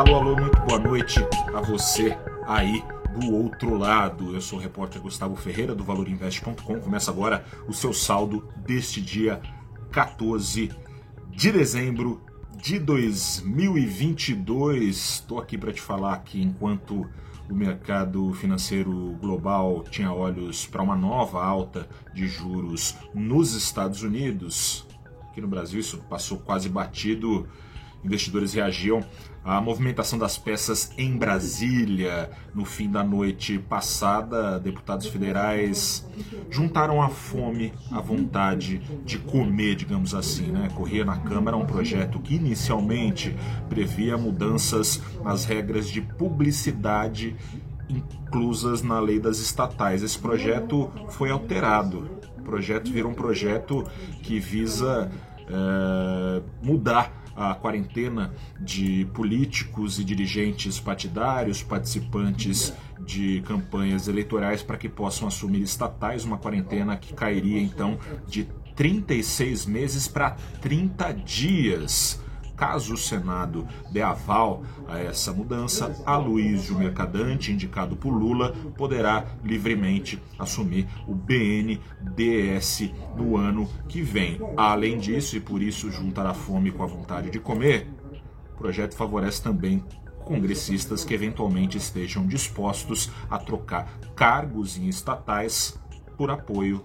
Alô, alô, muito boa noite a você aí do outro lado. Eu sou o repórter Gustavo Ferreira do ValorInvest.com. Começa agora o seu saldo deste dia 14 de dezembro de 2022. Estou aqui para te falar que enquanto o mercado financeiro global tinha olhos para uma nova alta de juros nos Estados Unidos, aqui no Brasil isso passou quase batido investidores reagiam à movimentação das peças em Brasília. No fim da noite passada, deputados federais juntaram a fome, a vontade de comer, digamos assim. Né? Corria na Câmara um projeto que inicialmente previa mudanças nas regras de publicidade inclusas na lei das estatais. Esse projeto foi alterado. O projeto virou um projeto que visa é, mudar a quarentena de políticos e dirigentes partidários, participantes de campanhas eleitorais para que possam assumir estatais, uma quarentena que cairia então de 36 meses para 30 dias. Caso o Senado dê aval a essa mudança, Aloysio Mercadante, indicado por Lula, poderá livremente assumir o BNDES no ano que vem. Além disso, e por isso juntar a fome com a vontade de comer, o projeto favorece também congressistas que eventualmente estejam dispostos a trocar cargos em estatais por apoio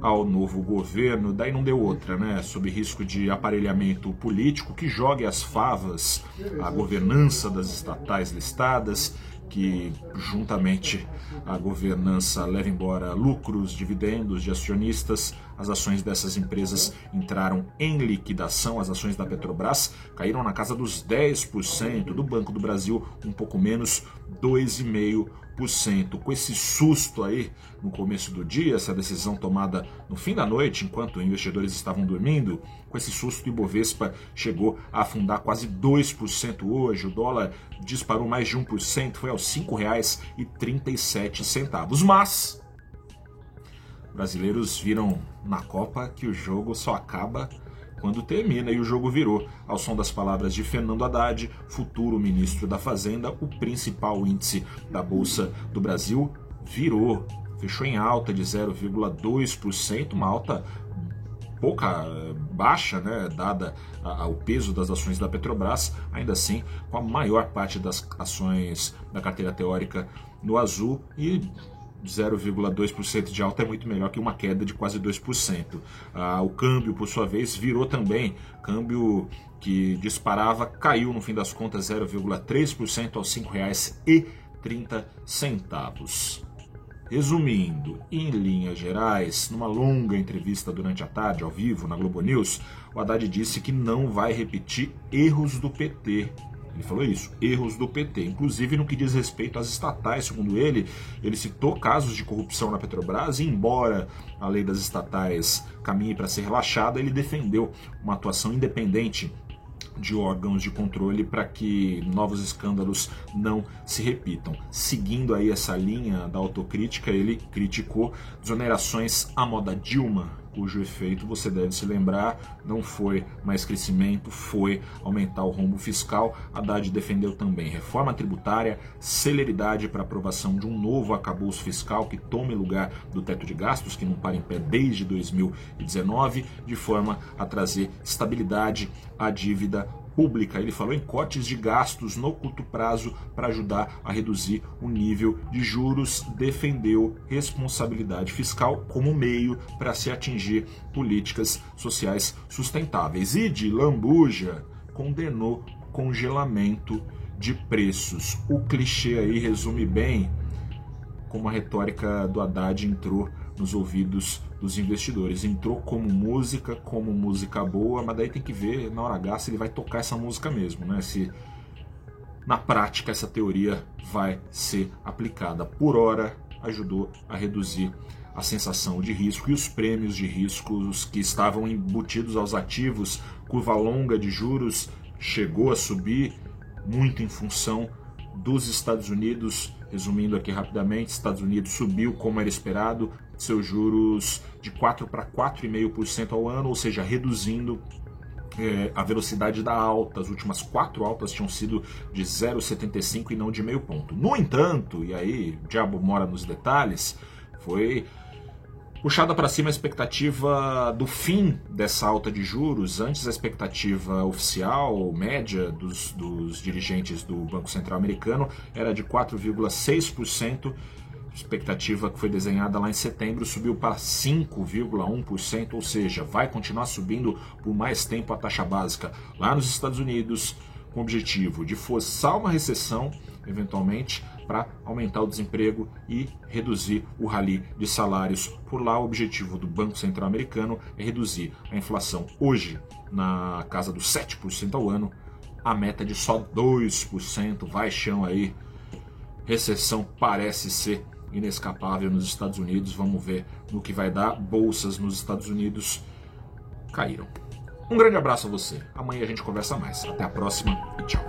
ao novo governo. Daí não deu outra, né? Sob risco de aparelhamento político que jogue as favas à governança das estatais listadas que juntamente a governança leva embora lucros, dividendos de acionistas. As ações dessas empresas entraram em liquidação, as ações da Petrobras caíram na casa dos 10%, do Banco do Brasil um pouco menos, 2,5%. Com esse susto aí no começo do dia, essa decisão tomada no fim da noite, enquanto investidores estavam dormindo, com esse susto, o Ibovespa chegou a afundar quase 2% hoje. O dólar disparou mais de 1%, foi aos R$ 5,37. Mas brasileiros viram na Copa que o jogo só acaba quando termina e o jogo virou. Ao som das palavras de Fernando Haddad, futuro ministro da Fazenda, o principal índice da Bolsa do Brasil virou. Fechou em alta de 0,2%, uma alta pouca baixa, né, dada ao peso das ações da Petrobras, ainda assim com a maior parte das ações da carteira teórica no azul e 0,2% de alta é muito melhor que uma queda de quase 2%. Ah, o câmbio, por sua vez, virou também. Câmbio que disparava, caiu no fim das contas 0,3% aos R$ 5,30. Resumindo, em linhas gerais, numa longa entrevista durante a tarde, ao vivo, na Globo News, o Haddad disse que não vai repetir erros do PT. Ele falou isso, erros do PT, inclusive no que diz respeito às estatais, segundo ele, ele citou casos de corrupção na Petrobras e, embora a lei das estatais caminhe para ser relaxada, ele defendeu uma atuação independente de órgãos de controle para que novos escândalos não se repitam. Seguindo aí essa linha da autocrítica, ele criticou desonerações à moda Dilma cujo efeito você deve se lembrar não foi mais crescimento, foi aumentar o rombo fiscal. Haddad defendeu também reforma tributária, celeridade para aprovação de um novo acabouço fiscal que tome lugar do teto de gastos, que não para em pé desde 2019, de forma a trazer estabilidade à dívida pública. Ele falou em cortes de gastos no curto prazo para ajudar a reduzir o nível de juros, defendeu responsabilidade fiscal como meio para se atingir políticas sociais sustentáveis. E de lambuja condenou congelamento de preços. O clichê aí resume bem como a retórica do Haddad entrou nos ouvidos dos investidores. Entrou como música, como música boa, mas daí tem que ver na hora H se ele vai tocar essa música mesmo, né? Se na prática essa teoria vai ser aplicada. Por hora, ajudou a reduzir a sensação de risco e os prêmios de riscos que estavam embutidos aos ativos, curva longa de juros chegou a subir muito em função dos Estados Unidos. Resumindo aqui rapidamente, Estados Unidos subiu como era esperado, seus juros de 4 para 4,5% ao ano, ou seja, reduzindo é, a velocidade da alta, as últimas quatro altas tinham sido de 0,75 e não de meio ponto. No entanto, e aí o diabo mora nos detalhes, foi puxada para cima a expectativa do fim dessa alta de juros. Antes, a expectativa oficial, média dos, dos dirigentes do Banco Central americano era de 4,6% expectativa que foi desenhada lá em setembro subiu para 5,1%, ou seja, vai continuar subindo por mais tempo a taxa básica lá nos Estados Unidos, com o objetivo de forçar uma recessão, eventualmente, para aumentar o desemprego e reduzir o rally de salários. Por lá, o objetivo do Banco Central Americano é reduzir a inflação hoje na casa dos 7% ao ano, a meta de só 2%, vai chão aí. Recessão parece ser inescapável nos Estados Unidos. Vamos ver no que vai dar. Bolsas nos Estados Unidos caíram. Um grande abraço a você. Amanhã a gente conversa mais. Até a próxima e tchau.